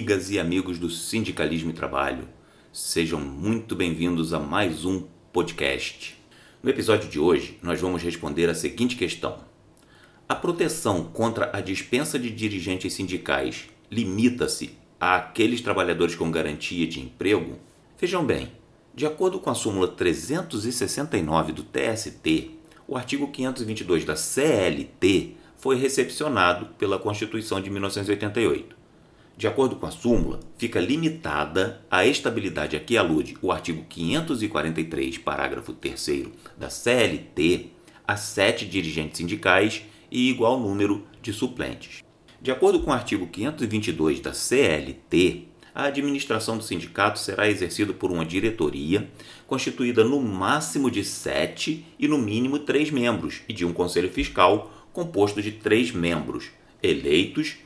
amigas e amigos do Sindicalismo e Trabalho. Sejam muito bem-vindos a mais um podcast. No episódio de hoje, nós vamos responder a seguinte questão: A proteção contra a dispensa de dirigentes sindicais limita-se àqueles trabalhadores com garantia de emprego? Vejam bem, de acordo com a súmula 369 do TST, o artigo 522 da CLT foi recepcionado pela Constituição de 1988. De acordo com a súmula, fica limitada a estabilidade a que alude o artigo 543, parágrafo 3 da CLT, a sete dirigentes sindicais e igual número de suplentes. De acordo com o artigo 522 da CLT, a administração do sindicato será exercida por uma diretoria, constituída no máximo de sete e no mínimo três membros, e de um conselho fiscal composto de três membros, eleitos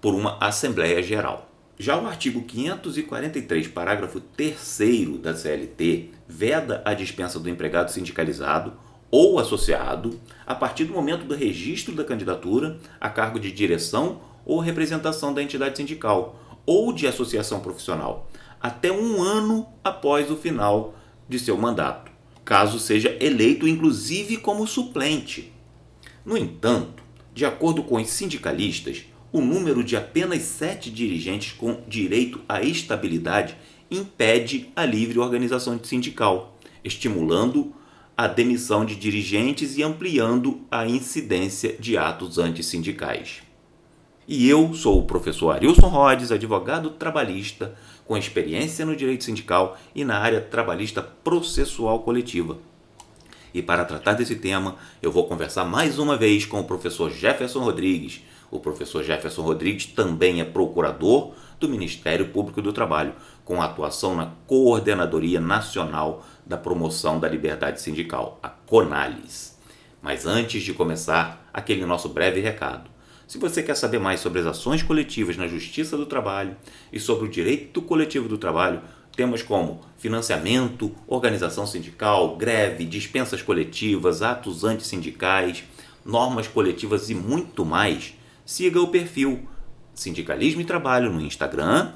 por uma Assembleia Geral. Já o artigo 543, parágrafo 3 da CLT, veda a dispensa do empregado sindicalizado ou associado a partir do momento do registro da candidatura a cargo de direção ou representação da entidade sindical ou de associação profissional, até um ano após o final de seu mandato, caso seja eleito inclusive como suplente. No entanto, de acordo com os sindicalistas, o número de apenas sete dirigentes com direito à estabilidade impede a livre organização sindical, estimulando a demissão de dirigentes e ampliando a incidência de atos antissindicais. E eu sou o professor Arilson Rhodes, advogado trabalhista com experiência no direito sindical e na área trabalhista processual coletiva. E para tratar desse tema, eu vou conversar mais uma vez com o professor Jefferson Rodrigues. O professor Jefferson Rodrigues também é procurador do Ministério Público do Trabalho, com atuação na Coordenadoria Nacional da Promoção da Liberdade Sindical, a CONALIS. Mas antes de começar, aquele nosso breve recado. Se você quer saber mais sobre as ações coletivas na Justiça do Trabalho e sobre o direito coletivo do trabalho, Temas como financiamento, organização sindical, greve, dispensas coletivas, atos antissindicais, normas coletivas e muito mais, siga o perfil Sindicalismo e Trabalho no Instagram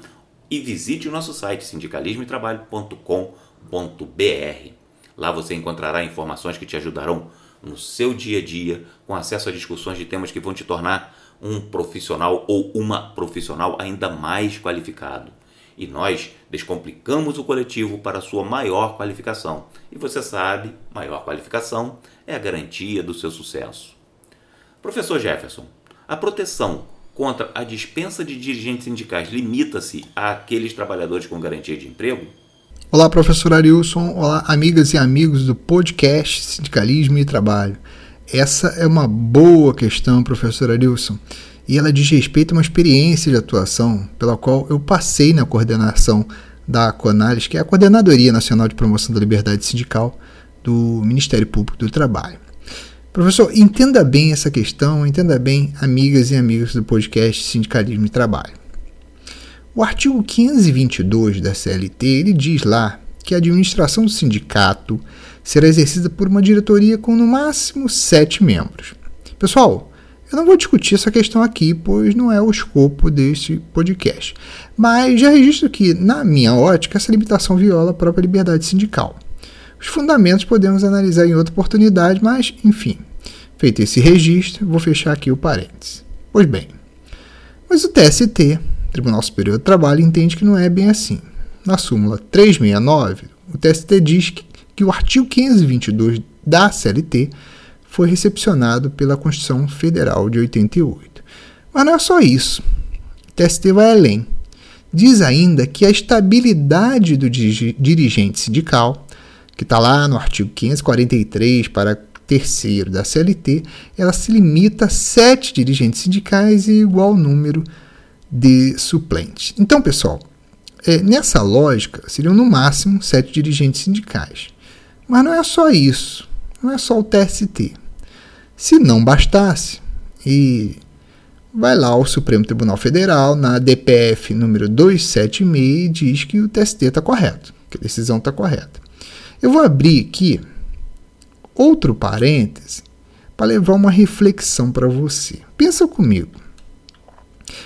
e visite o nosso site sindicalismoetrabalho.com.br. Lá você encontrará informações que te ajudarão no seu dia a dia, com acesso a discussões de temas que vão te tornar um profissional ou uma profissional ainda mais qualificado e nós descomplicamos o coletivo para sua maior qualificação. E você sabe, maior qualificação é a garantia do seu sucesso. Professor Jefferson, a proteção contra a dispensa de dirigentes sindicais limita-se àqueles trabalhadores com garantia de emprego? Olá, professor Arilson. Olá, amigas e amigos do podcast Sindicalismo e Trabalho. Essa é uma boa questão, professor Arilson e ela diz respeito a uma experiência de atuação pela qual eu passei na coordenação da CONALES, que é a Coordenadoria Nacional de Promoção da Liberdade Sindical do Ministério Público do Trabalho. Professor, entenda bem essa questão, entenda bem, amigas e amigos do podcast Sindicalismo e Trabalho. O artigo 522 da CLT ele diz lá que a administração do sindicato será exercida por uma diretoria com no máximo sete membros. Pessoal, eu não vou discutir essa questão aqui, pois não é o escopo deste podcast. Mas já registro que, na minha ótica, essa limitação viola a própria liberdade sindical. Os fundamentos podemos analisar em outra oportunidade, mas, enfim, feito esse registro, vou fechar aqui o parênteses. Pois bem, mas o TST, Tribunal Superior do Trabalho, entende que não é bem assim. Na súmula 369, o TST diz que, que o artigo 522 da CLT foi recepcionado pela Constituição Federal de 88. Mas não é só isso. O TST vai além. Diz ainda que a estabilidade do dirigente sindical, que está lá no artigo 543, para terceiro da CLT, ela se limita a sete dirigentes sindicais e igual número de suplentes. Então, pessoal, é, nessa lógica, seriam no máximo sete dirigentes sindicais. Mas não é só isso, não é só o TST. Se não bastasse, e vai lá ao Supremo Tribunal Federal, na DPF número 276, e diz que o TST está correto, que a decisão está correta. Eu vou abrir aqui outro parêntese para levar uma reflexão para você. Pensa comigo.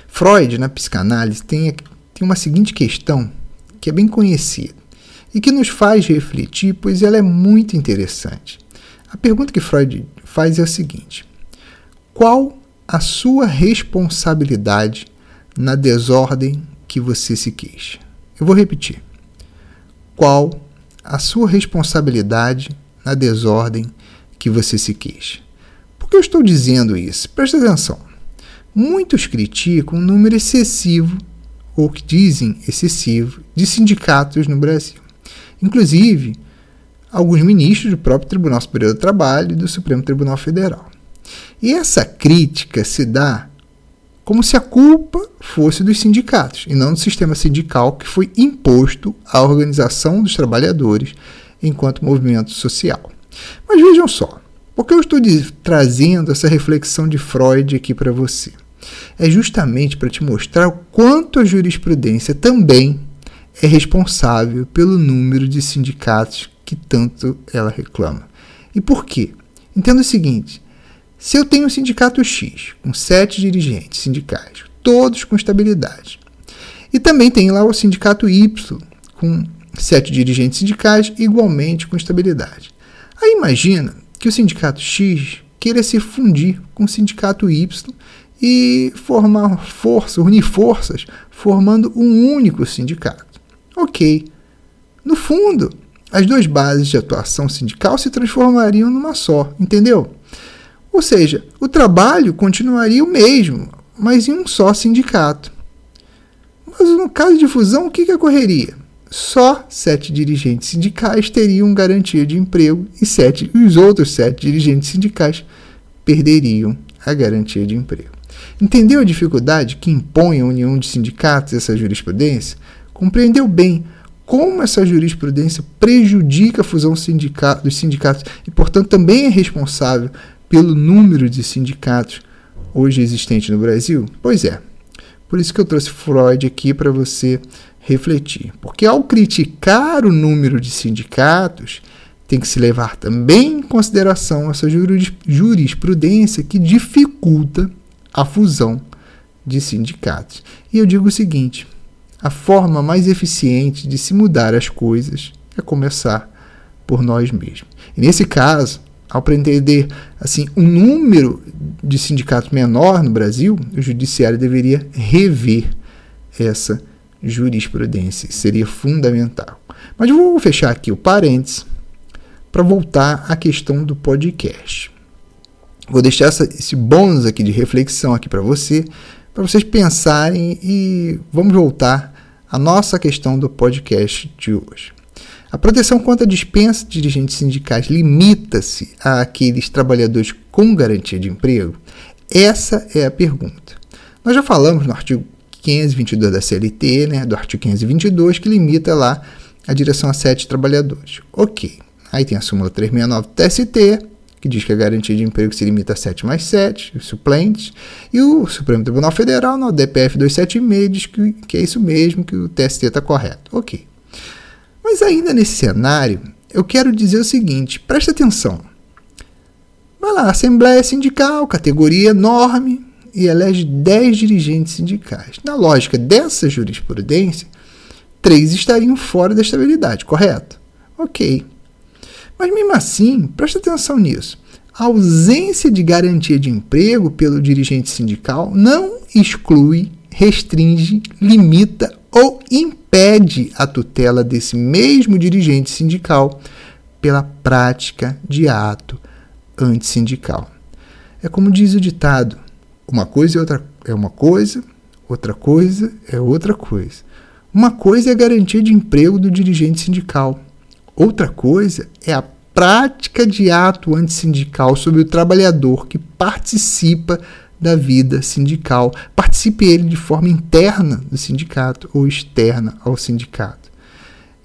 Freud, na psicanálise, tem tem uma seguinte questão que é bem conhecida e que nos faz refletir, pois ela é muito interessante. A pergunta que Freud faz é o seguinte: qual a sua responsabilidade na desordem que você se queixa? Eu vou repetir. Qual a sua responsabilidade na desordem que você se queixa? Por que eu estou dizendo isso? Presta atenção. Muitos criticam o número excessivo, ou que dizem excessivo, de sindicatos no Brasil. Inclusive, alguns ministros do próprio Tribunal Superior do Trabalho e do Supremo Tribunal Federal. E essa crítica se dá como se a culpa fosse dos sindicatos e não do sistema sindical que foi imposto à organização dos trabalhadores enquanto movimento social. Mas vejam só, por que eu estou trazendo essa reflexão de Freud aqui para você? É justamente para te mostrar o quanto a jurisprudência também é responsável pelo número de sindicatos que tanto ela reclama. E por quê? Entenda o seguinte: se eu tenho um sindicato X com sete dirigentes sindicais, todos com estabilidade, e também tem lá o sindicato Y com sete dirigentes sindicais igualmente com estabilidade. Aí imagina que o sindicato X queira se fundir com o sindicato Y e formar força, unir forças, formando um único sindicato. Ok. No fundo, as duas bases de atuação sindical se transformariam numa só, entendeu? Ou seja, o trabalho continuaria o mesmo, mas em um só sindicato. Mas no caso de fusão, o que, que ocorreria? Só sete dirigentes sindicais teriam garantia de emprego e sete, os outros sete dirigentes sindicais perderiam a garantia de emprego. Entendeu a dificuldade que impõe a união de sindicatos essa jurisprudência? Compreendeu bem como essa jurisprudência prejudica a fusão sindicato, dos sindicatos e, portanto, também é responsável pelo número de sindicatos hoje existentes no Brasil? Pois é. Por isso que eu trouxe Freud aqui para você refletir. Porque ao criticar o número de sindicatos, tem que se levar também em consideração essa jurisprudência que dificulta a fusão de sindicatos. E eu digo o seguinte: a forma mais eficiente de se mudar as coisas é começar por nós mesmos. E nesse caso, ao pretender assim um número de sindicatos menor no Brasil, o judiciário deveria rever essa jurisprudência. Seria fundamental. Mas vou fechar aqui o parênteses para voltar à questão do podcast. Vou deixar essa, esse bônus aqui de reflexão aqui para você, para vocês pensarem e vamos voltar a nossa questão do podcast de hoje. A proteção contra a dispensa de dirigentes sindicais limita-se àqueles trabalhadores com garantia de emprego? Essa é a pergunta. Nós já falamos no artigo 522 da CLT, né, do artigo 522, que limita lá a direção a sete trabalhadores. Ok. Aí tem a súmula 369 do TST, que diz que a garantia de emprego se limita a 7 mais 7, suplentes, e o Supremo Tribunal Federal, no DPF 276, diz que, que é isso mesmo, que o TST está correto. Ok. Mas ainda nesse cenário, eu quero dizer o seguinte: preste atenção. Vai lá, Assembleia Sindical, categoria enorme, e elege 10 dirigentes sindicais. Na lógica dessa jurisprudência, três estariam fora da estabilidade, correto? Ok. Mas mesmo assim, preste atenção nisso. A ausência de garantia de emprego pelo dirigente sindical não exclui, restringe, limita ou impede a tutela desse mesmo dirigente sindical pela prática de ato antissindical. É como diz o ditado: uma coisa é, outra, é uma coisa, outra coisa é outra coisa. Uma coisa é a garantia de emprego do dirigente sindical, Outra coisa é a prática de ato antissindical sobre o trabalhador que participa da vida sindical, participe ele de forma interna do sindicato ou externa ao sindicato.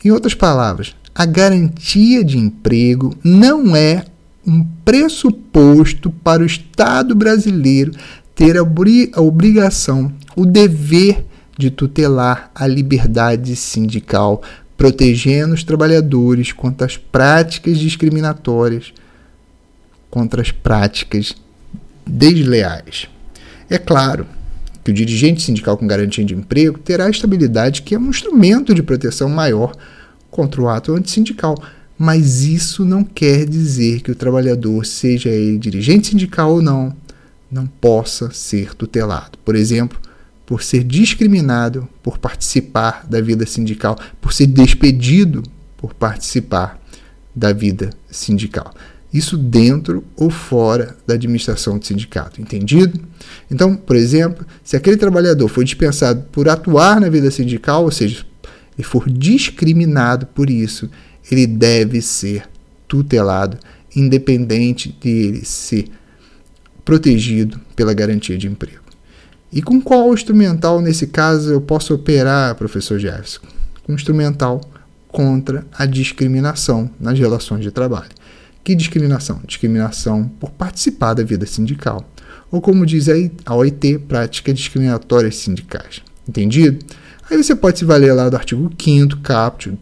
Em outras palavras, a garantia de emprego não é um pressuposto para o Estado brasileiro ter a obrigação, o dever de tutelar a liberdade sindical protegendo os trabalhadores contra as práticas discriminatórias, contra as práticas desleais. É claro que o dirigente sindical com garantia de emprego terá a estabilidade que é um instrumento de proteção maior contra o ato antissindical. Mas isso não quer dizer que o trabalhador, seja ele dirigente sindical ou não, não possa ser tutelado. Por exemplo, por ser discriminado por participar da vida sindical, por ser despedido por participar da vida sindical. Isso dentro ou fora da administração do sindicato, entendido? Então, por exemplo, se aquele trabalhador foi dispensado por atuar na vida sindical, ou seja, ele for discriminado por isso, ele deve ser tutelado, independente de ele ser protegido pela garantia de emprego. E com qual instrumental, nesse caso, eu posso operar, professor Jefferson? Com instrumental contra a discriminação nas relações de trabalho. Que discriminação? Discriminação por participar da vida sindical. Ou como diz a OIT, práticas discriminatórias sindicais. Entendido? Aí você pode se valer lá do artigo 5 caput,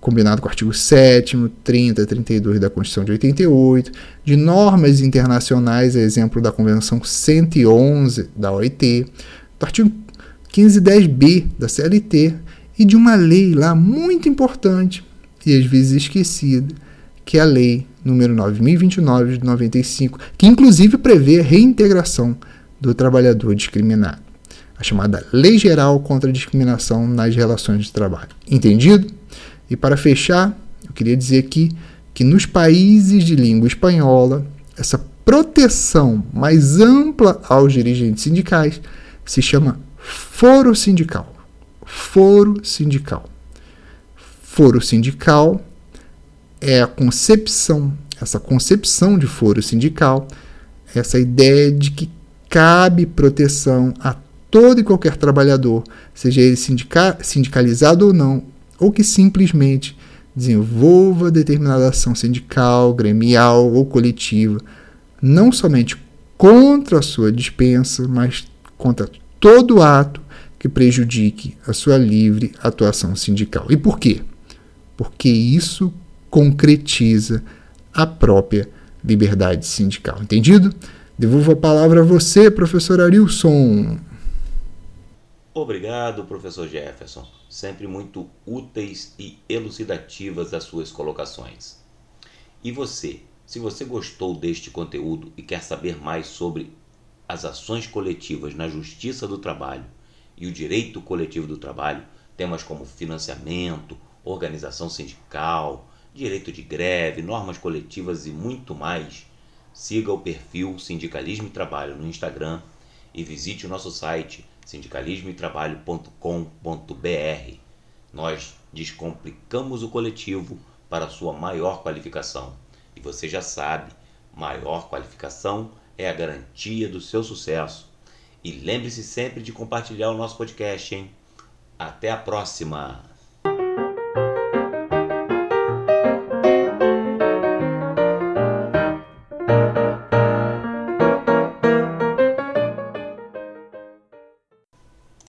combinado com o artigo 7 30, 32 da Constituição de 88, de normas internacionais, a exemplo da Convenção 111 da OIT, do artigo 1510b da CLT e de uma lei lá muito importante e às vezes esquecida, que é a lei número 9029 de 95, que inclusive prevê a reintegração do trabalhador discriminado, a chamada Lei Geral contra a Discriminação nas Relações de Trabalho. Entendido? E para fechar, eu queria dizer aqui que nos países de língua espanhola, essa proteção mais ampla aos dirigentes sindicais se chama foro sindical. Foro sindical. Foro sindical é a concepção, essa concepção de foro sindical, essa ideia de que cabe proteção a todo e qualquer trabalhador, seja ele sindica sindicalizado ou não, ou que simplesmente desenvolva determinada ação sindical, gremial ou coletiva, não somente contra a sua dispensa, mas contra todo ato que prejudique a sua livre atuação sindical. E por quê? Porque isso concretiza a própria liberdade sindical. Entendido? Devolvo a palavra a você, professor Arilson. Obrigado, professor Jefferson. Sempre muito úteis e elucidativas as suas colocações. E você, se você gostou deste conteúdo e quer saber mais sobre as ações coletivas na justiça do trabalho e o direito coletivo do trabalho, temas como financiamento, organização sindical, direito de greve, normas coletivas e muito mais, siga o perfil Sindicalismo e Trabalho no Instagram e visite o nosso site sindicalismoetrabalho.com.br. Nós descomplicamos o coletivo para sua maior qualificação. E você já sabe, maior qualificação é a garantia do seu sucesso. E lembre-se sempre de compartilhar o nosso podcast, hein? Até a próxima!